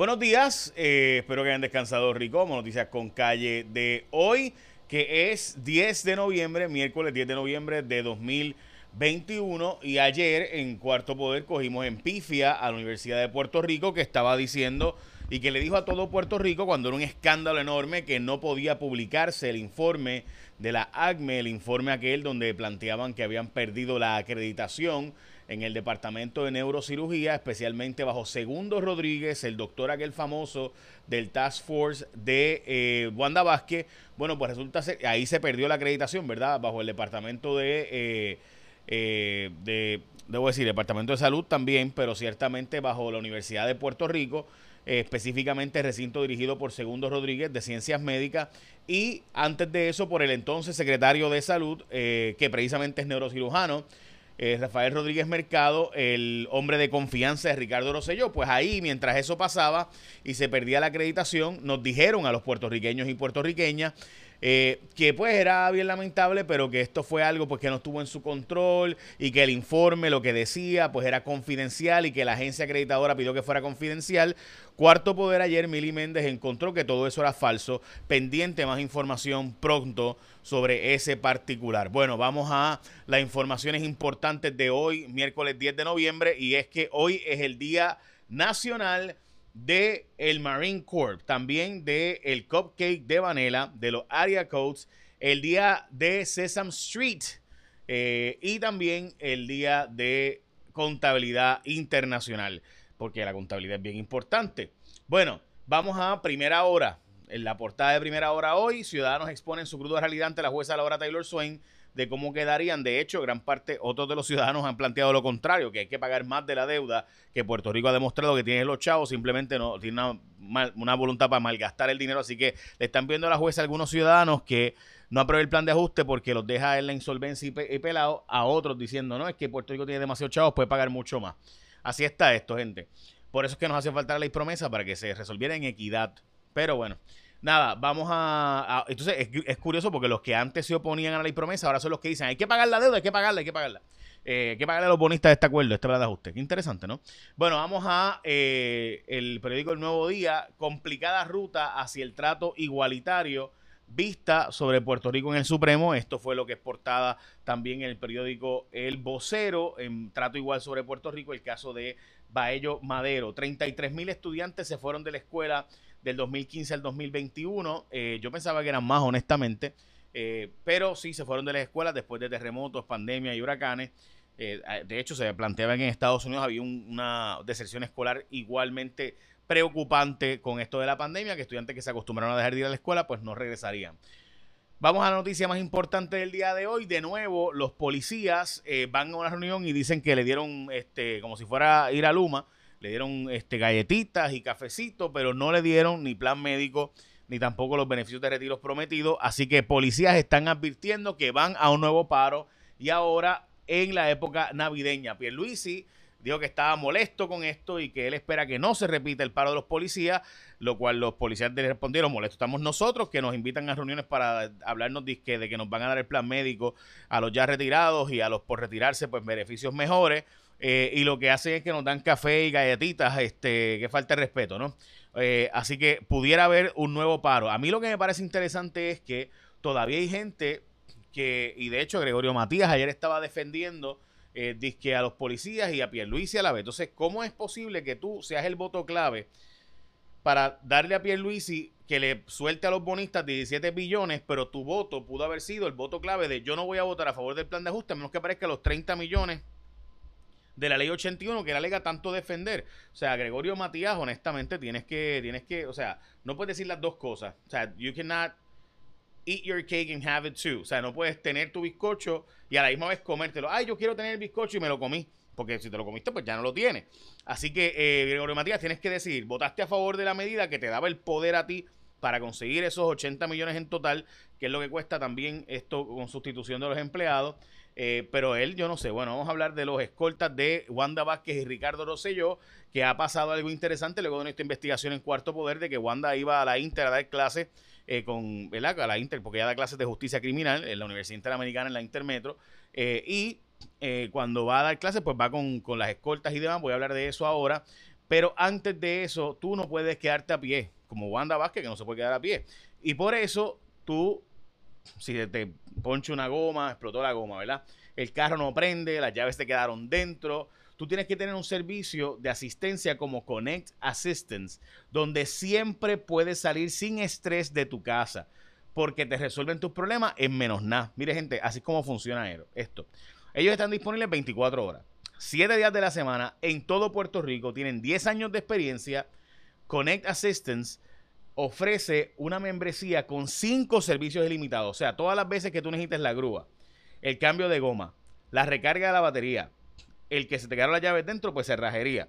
Buenos días, eh, espero que hayan descansado rico. Noticias con calle de hoy, que es 10 de noviembre, miércoles 10 de noviembre de 2021. Y ayer en Cuarto Poder cogimos en pifia a la Universidad de Puerto Rico que estaba diciendo y que le dijo a todo Puerto Rico cuando era un escándalo enorme que no podía publicarse el informe de la ACME, el informe aquel donde planteaban que habían perdido la acreditación en el departamento de neurocirugía, especialmente bajo Segundo Rodríguez, el doctor aquel famoso del Task Force de eh, Wanda Vázquez. Bueno, pues resulta ser, ahí se perdió la acreditación, ¿verdad? Bajo el departamento de, eh, eh, de, debo decir, departamento de salud también, pero ciertamente bajo la Universidad de Puerto Rico. específicamente recinto dirigido por Segundo Rodríguez de Ciencias Médicas y antes de eso por el entonces secretario de Salud, que precisamente es neurocirujano, eh, Rafael Rodríguez Mercado, el hombre de confianza de Ricardo Rosselló. Pues ahí, mientras eso pasaba y se perdía la acreditación, nos dijeron a los puertorriqueños y puertorriqueñas eh, que pues era bien lamentable, pero que esto fue algo pues que no estuvo en su control y que el informe, lo que decía, pues era confidencial y que la agencia acreditadora pidió que fuera confidencial. Cuarto Poder ayer, Mili Méndez encontró que todo eso era falso. Pendiente más información pronto sobre ese particular. Bueno, vamos a las informaciones importantes de hoy, miércoles 10 de noviembre, y es que hoy es el Día Nacional de el Marine Corps, también de el Cupcake de Vanilla, de los Area Codes, el día de Sesame Street eh, y también el día de contabilidad internacional, porque la contabilidad es bien importante. Bueno, vamos a primera hora. En la portada de primera hora hoy, Ciudadanos exponen su cruda realidad ante la jueza Laura Taylor Swain de cómo quedarían. De hecho, gran parte, otros de los ciudadanos han planteado lo contrario, que hay que pagar más de la deuda que Puerto Rico ha demostrado que tiene los chavos, simplemente no tiene una, voluntad para malgastar el dinero. Así que le están viendo a la jueza a algunos ciudadanos que no aprueben el plan de ajuste porque los deja en la insolvencia y, pelado, a otros diciendo, no, es que Puerto Rico tiene demasiados chavos, puede pagar mucho más. Así está esto, gente. Por eso es que nos hace falta la ley promesa para que se resolviera en equidad. Pero bueno. Nada, vamos a. entonces, es, curioso porque los que antes se oponían a la ley promesa ahora son los que dicen: hay que pagar la deuda, hay que pagarla, hay que pagarla. Eh, hay que pagarle a los bonistas de este acuerdo, este plan de ajuste. Qué interesante, ¿no? Bueno, vamos a eh, el periódico El Nuevo Día: complicada ruta hacia el trato igualitario vista sobre Puerto Rico en el Supremo. Esto fue lo que es portada también en el periódico El Vocero, en trato igual sobre Puerto Rico, el caso de Baello Madero. 33 mil estudiantes se fueron de la escuela del 2015 al 2021. Eh, yo pensaba que eran más, honestamente, eh, pero sí se fueron de las escuelas después de terremotos, pandemia y huracanes. Eh, de hecho, se planteaba que en Estados Unidos había una deserción escolar igualmente preocupante con esto de la pandemia, que estudiantes que se acostumbraron a dejar de ir a la escuela, pues no regresarían. Vamos a la noticia más importante del día de hoy. De nuevo, los policías van a una reunión y dicen que le dieron, este, como si fuera a ir a Luma, le dieron este, galletitas y cafecitos, pero no le dieron ni plan médico ni tampoco los beneficios de retiros prometidos. Así que policías están advirtiendo que van a un nuevo paro y ahora en la época navideña. Pierluisi dijo que estaba molesto con esto y que él espera que no se repita el paro de los policías, lo cual los policías le respondieron, molesto estamos nosotros, que nos invitan a reuniones para hablarnos de que, de que nos van a dar el plan médico a los ya retirados y a los por retirarse, pues beneficios mejores. Eh, y lo que hacen es que nos dan café y galletitas, este, que falta de respeto, ¿no? Eh, así que pudiera haber un nuevo paro. A mí lo que me parece interesante es que todavía hay gente que, y de hecho Gregorio Matías ayer estaba defendiendo eh, a los policías y a Pierluisi a la vez. Entonces, ¿cómo es posible que tú seas el voto clave para darle a Pierluisi que le suelte a los bonistas 17 billones, pero tu voto pudo haber sido el voto clave de yo no voy a votar a favor del plan de ajuste, a menos que aparezca los 30 millones de la ley 81 que la alega tanto defender. O sea, Gregorio Matías, honestamente, tienes que, tienes que, o sea, no puedes decir las dos cosas. O sea, you cannot eat your cake and have it too. O sea, no puedes tener tu bizcocho y a la misma vez comértelo. Ay, yo quiero tener el bizcocho y me lo comí. Porque si te lo comiste, pues ya no lo tienes. Así que, eh, Gregorio Matías, tienes que decir, votaste a favor de la medida que te daba el poder a ti para conseguir esos 80 millones en total, que es lo que cuesta también esto con sustitución de los empleados. Eh, pero él, yo no sé, bueno, vamos a hablar de los escoltas de Wanda Vázquez y Ricardo Rosselló, que ha pasado algo interesante luego de esta investigación en Cuarto Poder de que Wanda iba a la Inter a dar clases eh, con, ¿verdad? A la Inter, porque ella da clases de justicia criminal en la Universidad Interamericana, en la Intermetro, eh, y cuando va a dar clases, pues va con, con las escoltas y demás, voy a hablar de eso ahora, Pero antes de eso, tú no puedes quedarte a pie, como Wanda Vázquez, que no se puede quedar a pie. Y por eso tú, si te ponche una goma, explotó la goma, ¿verdad? El carro no prende, las llaves te quedaron dentro. Tú tienes que tener un servicio de asistencia como Connect Assistance, donde siempre puedes salir sin estrés de tu casa, porque te resuelven tus problemas en menos nada. Mire, gente, así es como funciona esto. Ellos están disponibles 24 horas. 7 días de la semana en todo Puerto Rico, tienen 10 años de experiencia. Connect Assistance ofrece una membresía con 5 servicios ilimitados, o sea, todas las veces que tú necesites la grúa, el cambio de goma, la recarga de la batería, el que se te quedaron las llaves dentro, pues cerrajería.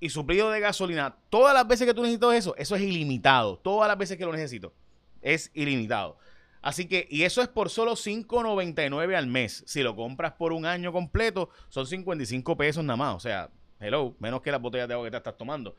Y suplido de gasolina, todas las veces que tú necesitas eso, eso es ilimitado. Todas las veces que lo necesito, es ilimitado. Así que, y eso es por solo $5.99 al mes. Si lo compras por un año completo, son 55 pesos nada más. O sea, hello, menos que las botellas de agua que te estás tomando.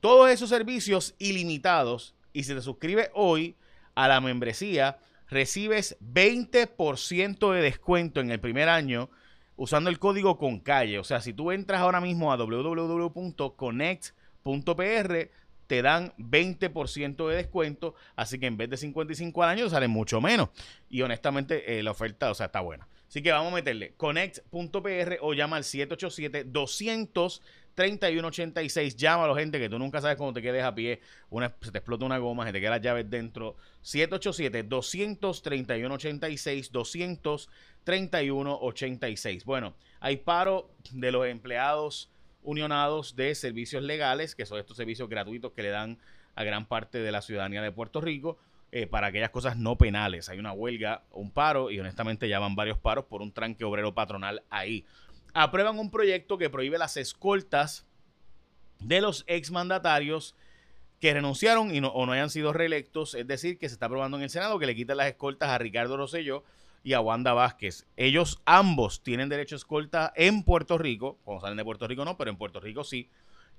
Todos esos servicios ilimitados, y si te suscribes hoy a la membresía, recibes 20% de descuento en el primer año usando el código con calle. O sea, si tú entras ahora mismo a www.connect.pr, te dan 20% de descuento, así que en vez de 55 al año sale mucho menos. Y honestamente eh, la oferta, o sea, está buena. Así que vamos a meterle connect.pr o llama al 787 200 3186. Llámalo, gente, que tú nunca sabes cuando te quedes a pie. Una, se te explota una goma, se te quedan las llaves dentro. 787 200 3186 200 3186. Bueno, hay paro de los empleados unionados de servicios legales, que son estos servicios gratuitos que le dan a gran parte de la ciudadanía de Puerto Rico eh, para aquellas cosas no penales. Hay una huelga, un paro y honestamente ya van varios paros por un tranque obrero patronal ahí. Aprueban un proyecto que prohíbe las escoltas de los exmandatarios que renunciaron y no, o no hayan sido reelectos, es decir, que se está aprobando en el Senado que le quiten las escoltas a Ricardo Rosselló y a Wanda Vázquez. Ellos ambos tienen derecho a escolta en Puerto Rico, cuando salen de Puerto Rico no, pero en Puerto Rico sí.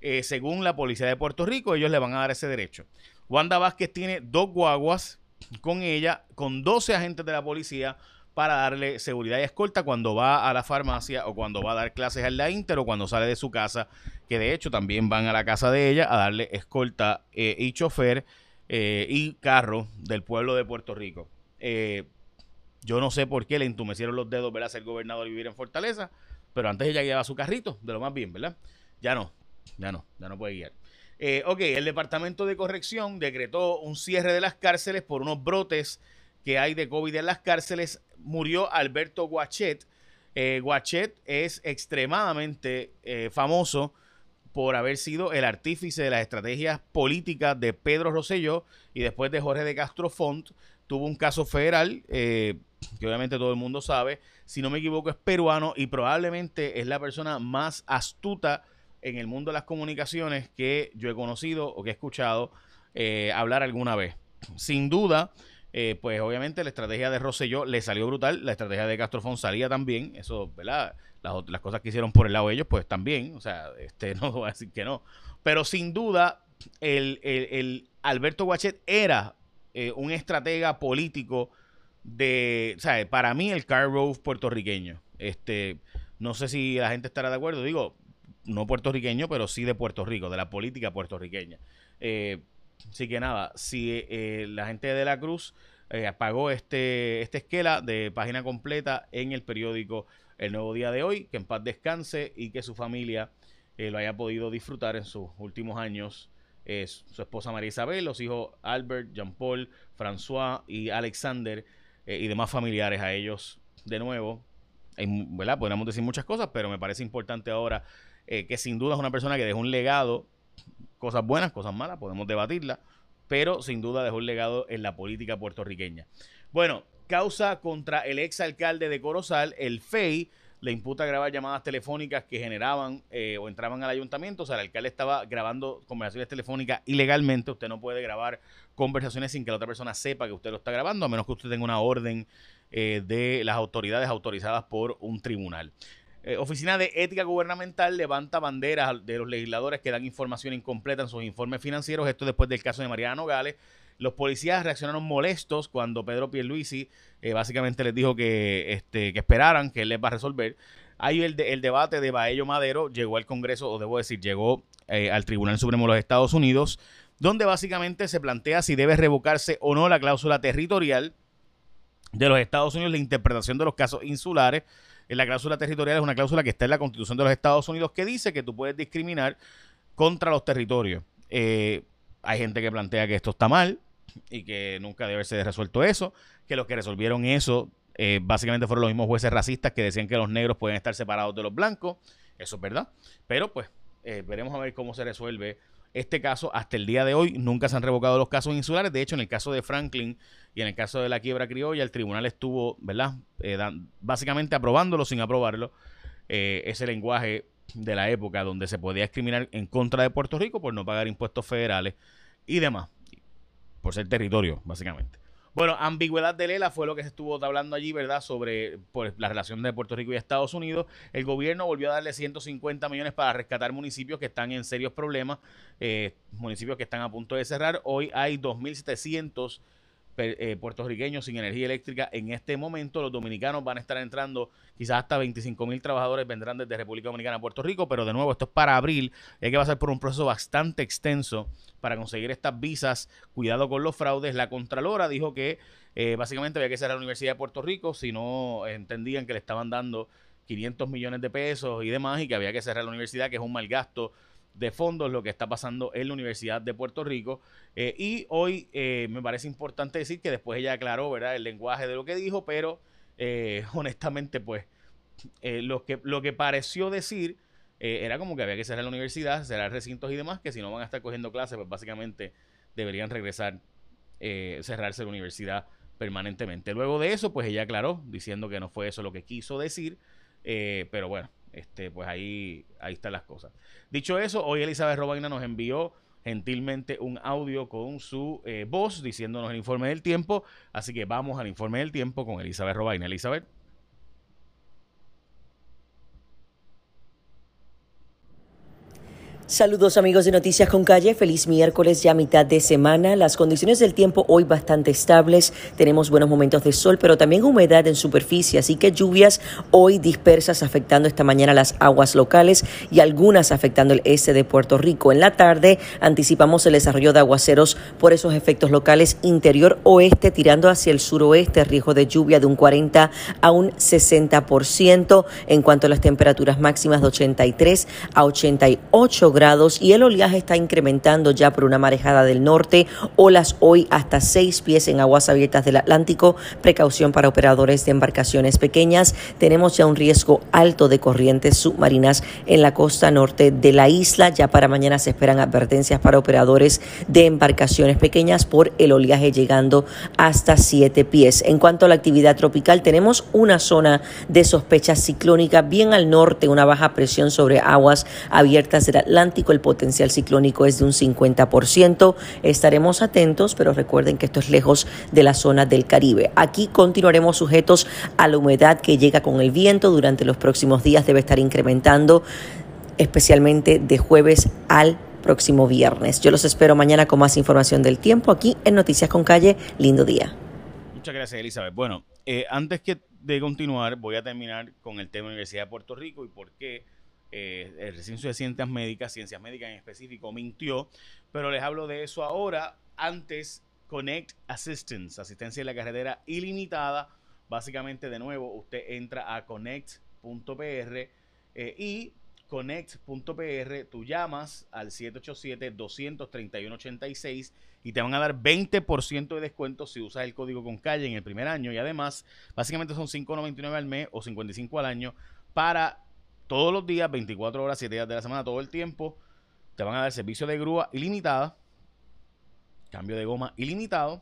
Eh, según la policía de Puerto Rico, ellos le van a dar ese derecho. Wanda Vázquez tiene dos guaguas con ella, con 12 agentes de la policía para darle seguridad y escolta cuando va a la farmacia o cuando va a dar clases en la Inter o cuando sale de su casa, que de hecho también van a la casa de ella a darle escolta eh, y chofer eh, y carro del pueblo de Puerto Rico. Yo no sé por qué le entumecieron los dedos, ¿verdad? Ser gobernador y vivir en Fortaleza, pero antes ella guiaba su carrito, de lo más bien, ¿verdad? Ya no, ya no, ya no puede guiar. Eh, ok, el Departamento de Corrección decretó un cierre de las cárceles por unos brotes que hay de COVID en las cárceles. Murió Alberto Guachet. Eh, Guachet es extremadamente eh, famoso por haber sido el artífice de las estrategias políticas de Pedro Rosselló y después de Jorge de Castro Font. Tuvo un caso federal eh, que obviamente todo el mundo sabe, si no me equivoco es peruano y probablemente es la persona más astuta en el mundo de las comunicaciones que yo he conocido o que he escuchado eh, hablar alguna vez. Sin duda, eh, pues obviamente la estrategia de Rosselló le salió brutal, la estrategia de Castrofón salía también, eso, ¿verdad? Las, cosas que hicieron por el lado de ellos, pues también, o sea, este, no voy a decir que no. Pero sin duda, el, el Alberto Guachet era eh, un estratega político de, o sea, para mí el Car Rove puertorriqueño. Este, no sé si la gente estará de acuerdo, digo, no puertorriqueño, pero sí de Puerto Rico, de la política puertorriqueña. Eh, así que nada, si eh, la gente de la Cruz eh, pagó este, este esquela de página completa en el periódico El Nuevo Día de hoy, que en paz descanse y que su familia lo haya podido disfrutar en sus últimos años su esposa María Isabel, los hijos Albert, Jean-Paul, François y Alexander y demás familiares a ellos de nuevo. ¿verdad? Podríamos decir muchas cosas, pero me parece importante ahora eh, que sin duda es una persona que dejó un legado, cosas buenas, cosas malas, podemos debatirla, pero sin duda dejó un legado en la política puertorriqueña. Bueno, causa contra el ex alcalde de Corozal, el FEI, le imputa grabar llamadas telefónicas que generaban eh, o entraban al ayuntamiento. O sea, el alcalde estaba grabando conversaciones telefónicas ilegalmente. Usted no puede grabar conversaciones sin que la otra persona sepa que usted lo está grabando, a menos que usted tenga una orden eh, de las autoridades autorizadas por un tribunal. Eh, Oficina de Ética Gubernamental levanta banderas de los legisladores que dan información incompleta en sus informes financieros. Esto después del caso de Mariana Nogales. Los policías reaccionaron molestos cuando Pedro Pierluisi eh, básicamente les dijo que, este, que esperaran, que él les va a resolver. El, el debate de Baello Madero, llegó al Congreso, o debo decir, llegó eh, al Tribunal Supremo de los Estados Unidos, donde básicamente se plantea si debe revocarse o no la cláusula territorial de los Estados Unidos, la interpretación de los casos insulares. La cláusula territorial es una cláusula que está en la Constitución de los Estados Unidos que dice que tú puedes discriminar contra los territorios. Eh, hay gente que plantea que esto está mal y que nunca debe ser resuelto eso, que los que resolvieron eso eh, básicamente fueron los mismos jueces racistas que decían que los negros pueden estar separados de los blancos. Eso es verdad. Pero pues eh, veremos a ver cómo se resuelve este caso. Hasta el día de hoy nunca se han revocado los casos insulares. De hecho, en el caso de Franklin y en el caso de la quiebra criolla, el tribunal estuvo, ¿verdad? Eh, básicamente aprobándolo sin aprobarlo. ese lenguaje de la época donde se podía discriminar en contra de Puerto Rico por no pagar impuestos federales y demás. Por ser territorio, básicamente. Bueno, ambigüedad de Lela fue lo que se estuvo hablando allí, ¿verdad? Sobre pues, la relación de Puerto Rico y Estados Unidos. El gobierno volvió a darle 150 millones para rescatar municipios que están en serios problemas, eh, municipios que están a punto de cerrar. Hoy hay 2.700 eh, puertorriqueños sin energía eléctrica en este momento. Los dominicanos van a estar entrando, quizás hasta 25 mil trabajadores vendrán desde República Dominicana a Puerto Rico, pero de nuevo, esto es para abril hay que pasar por un proceso bastante extenso para conseguir estas visas. Cuidado con los fraudes. La Contralora dijo que eh, básicamente había que cerrar la Universidad de Puerto Rico si no entendían que le estaban dando 500 millones de pesos y demás y que había que cerrar la universidad, que es un mal gasto de fondos lo que está pasando en la Universidad de Puerto Rico. Eh, y hoy eh, me parece importante decir que después ella aclaró ¿verdad? el lenguaje de lo que dijo, pero eh, honestamente, pues lo, que, lo que pareció decir era como que había que cerrar la universidad, cerrar recintos y demás, que si no van a estar cogiendo clases, pues básicamente deberían regresar, cerrarse la universidad permanentemente. Luego de eso, pues ella aclaró, diciendo que no fue eso lo que quiso decir, pero bueno, este, pues ahí, ahí están las cosas. Dicho eso, hoy Elizabeth Robaina nos envió gentilmente un audio con su eh, voz diciéndonos el informe del tiempo. Así que vamos al informe del tiempo con Elizabeth Robaina. Elizabeth. Saludos amigos de Noticias con Calle, feliz miércoles ya mitad de semana. Las condiciones del tiempo hoy bastante estables, tenemos buenos momentos de sol, pero también humedad en superficie, así que lluvias hoy dispersas afectando esta mañana las aguas locales y algunas afectando el este de Puerto Rico. En la tarde anticipamos el desarrollo de aguaceros por esos efectos locales interior oeste tirando hacia el suroeste, riesgo de lluvia de un 40 a un 60% en cuanto a las temperaturas máximas de 83 a 88 grados y el oleaje está incrementando ya por una marejada del norte, olas hoy hasta seis pies en aguas abiertas del Atlántico, precaución para operadores de embarcaciones pequeñas. Tenemos ya un riesgo alto de corrientes submarinas en la costa norte de la isla. Ya para mañana se esperan advertencias para operadores de embarcaciones pequeñas por el oleaje llegando hasta siete pies. En cuanto a la actividad tropical, tenemos una zona de sospecha ciclónica bien al norte, una baja presión sobre aguas abiertas del Atlántico el potencial ciclónico es de un 50%. Estaremos atentos, pero recuerden que esto es lejos de la zona del Caribe. Aquí continuaremos sujetos a la humedad que llega con el viento durante los próximos días. Debe estar incrementando, especialmente de jueves al próximo viernes. Yo los espero mañana con más información del tiempo aquí en Noticias con Calle. Lindo día. Muchas gracias, Elizabeth. Bueno, eh, antes que de continuar, voy a terminar con el tema de Universidad de Puerto Rico y por qué eh, el recinto de ciencias médicas, ciencias médicas en específico, mintió, pero les hablo de eso ahora. Antes, Connect Assistance, asistencia en la carretera ilimitada. Básicamente, de nuevo, usted entra a connect.pr eh, y connect.pr, tú llamas al 787-231-86 y te van a dar 20% de descuento si usas el código con calle en el primer año y además, básicamente son 5.99 al mes o 55 al año para todos los días, 24 horas, 7 días de la semana, todo el tiempo. Te van a dar servicio de grúa ilimitada, cambio de goma ilimitado,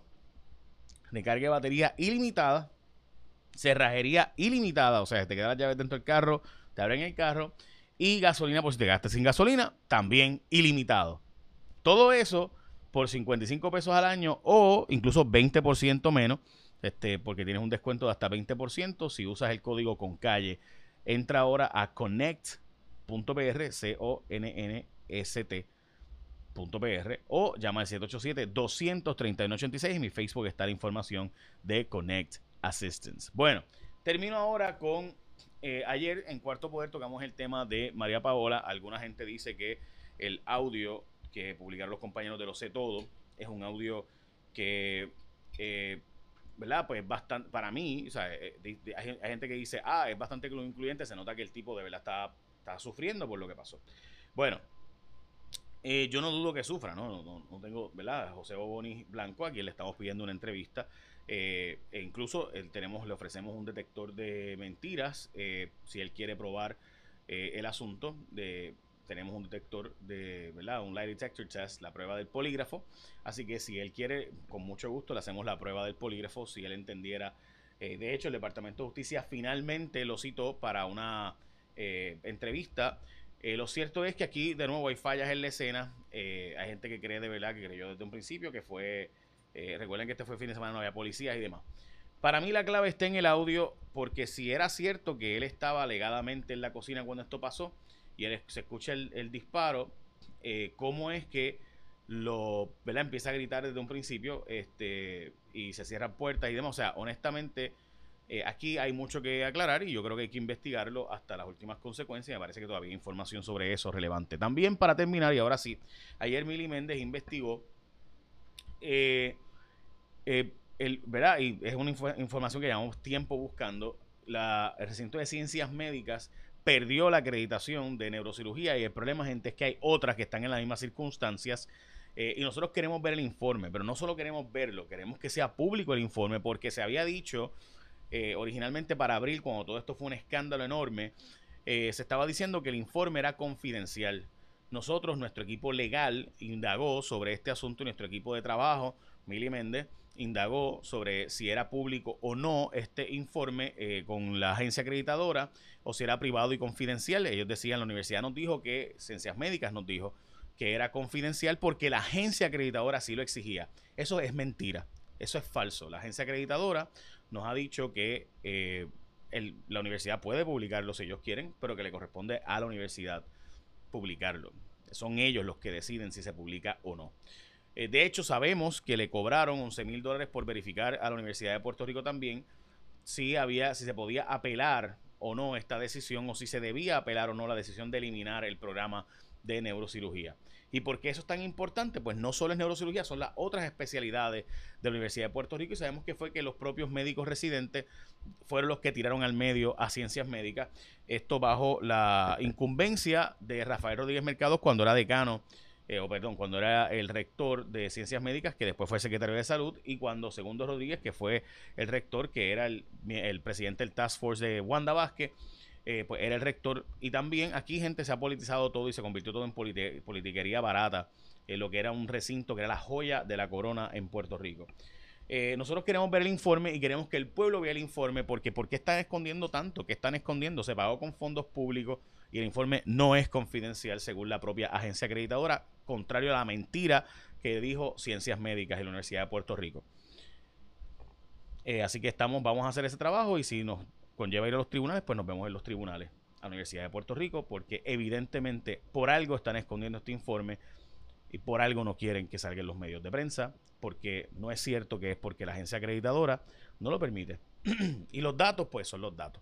recarga de batería ilimitada, cerrajería ilimitada, o sea, te quedan las llaves dentro del carro, te abren el carro, y gasolina, por si te gastas sin gasolina, también ilimitado. Todo eso por 55 pesos al año o incluso 20% menos, este, porque tienes un descuento de hasta 20% si usas el código con calle Entra ahora a connect.pr, C-O-N-N-S-T.pr o llama al 787-231-86 y mi Facebook está la información de Connect Assistance. Bueno, termino ahora con eh, ayer en Cuarto Poder tocamos el tema de María Paola. Alguna gente dice que el audio que publicaron los compañeros de Lo Sé Todo es un audio que, eh, ¿verdad? Pues bastante, para mí, o sea, eh, hay, gente que dice, ah, es bastante incluyente, se nota que el tipo de verdad está, está sufriendo por lo que pasó. Bueno, eh, yo no dudo que sufra, ¿no? No, no, tengo, ¿verdad? José Boboni Blanco, a quien le estamos pidiendo una entrevista. e incluso tenemos, le ofrecemos un detector de mentiras si él quiere probar el asunto de tenemos un detector de, ¿verdad? Un light detector test, la prueba del polígrafo. Así que si él quiere, con mucho gusto le hacemos la prueba del polígrafo, si él entendiera. Eh, de hecho, el Departamento de Justicia finalmente lo citó para una eh, entrevista. Eh, lo cierto es que aquí, de nuevo, hay fallas en la escena. hay gente que cree de verdad, que creyó desde un principio que fue... recuerden que este fue fin de semana, no había policías y demás. Para mí la clave está en el audio, porque si era cierto que él estaba alegadamente en la cocina cuando esto pasó, y se escucha el, disparo, eh, cómo es que lo empieza a gritar desde un principio este, y se cierran puertas y demás. O sea, honestamente, eh, aquí hay mucho que aclarar y yo creo que hay que investigarlo hasta las últimas consecuencias. Me parece que todavía hay información sobre eso relevante. También para terminar, y ahora sí, ayer Mili Méndez investigó. Eh, el, ¿verdad? Y es una información que llevamos tiempo buscando. La, el recinto de ciencias médicas perdió la acreditación de neurocirugía y el problema, gente, es que hay otras que están en las mismas circunstancias. Eh, y nosotros queremos ver el informe, pero no solo queremos verlo, queremos que sea público el informe, porque se había dicho eh, originalmente para abril, cuando todo esto fue un escándalo enorme, eh, se estaba diciendo que el informe era confidencial. Nosotros, nuestro equipo legal, indagó sobre este asunto y nuestro equipo de trabajo, Mili Méndez, indagó sobre si era público o no este informe eh, con la agencia acreditadora o si era privado y confidencial. Ellos decían, la universidad nos dijo que, Ciencias Médicas nos dijo que era confidencial porque la agencia acreditadora sí lo exigía. Eso es mentira, eso es falso. La agencia acreditadora nos ha dicho que eh, la universidad puede publicarlo si ellos quieren, pero que le corresponde a la universidad publicarlo. Son ellos los que deciden si se publica o no. Eh, de hecho, sabemos que le cobraron 11 mil dólares por verificar a la Universidad de Puerto Rico también si había, si se podía apelar o no esta decisión o si se debía apelar o no la decisión de eliminar el programa de neurocirugía. ¿Y por qué eso es tan importante? Pues no solo es neurocirugía, son las otras especialidades de la Universidad de Puerto Rico y sabemos que fue que los propios médicos residentes fueron los que tiraron al medio a ciencias médicas, esto bajo la incumbencia de Rafael Rodríguez Mercados cuando era decano eh, o perdón, cuando era el rector de Ciencias Médicas, que después fue secretario de Salud, y cuando Segundo Rodríguez, que fue el rector, que era el, presidente del Task Force de Wanda Vázquez, eh, pues era el rector. Y también aquí gente se ha politizado todo y se convirtió todo en politiquería barata, en lo que era un recinto que era la joya de la corona en Puerto Rico. Eh, nosotros queremos ver el informe y queremos que el pueblo vea el informe porque ¿por qué están escondiendo tanto? ¿Qué están escondiendo? Se pagó con fondos públicos y el informe no es confidencial según la propia agencia acreditadora, contrario a la mentira que dijo Ciencias Médicas en la Universidad de Puerto Rico. Eh, así que estamos, vamos a hacer ese trabajo y si nos conlleva ir a los tribunales, pues nos vemos en los tribunales a la Universidad de Puerto Rico, porque evidentemente por algo están escondiendo este informe y por algo no quieren que salgan los medios de prensa, porque no es cierto que es porque la agencia acreditadora no lo permite. y los datos, pues, son los datos.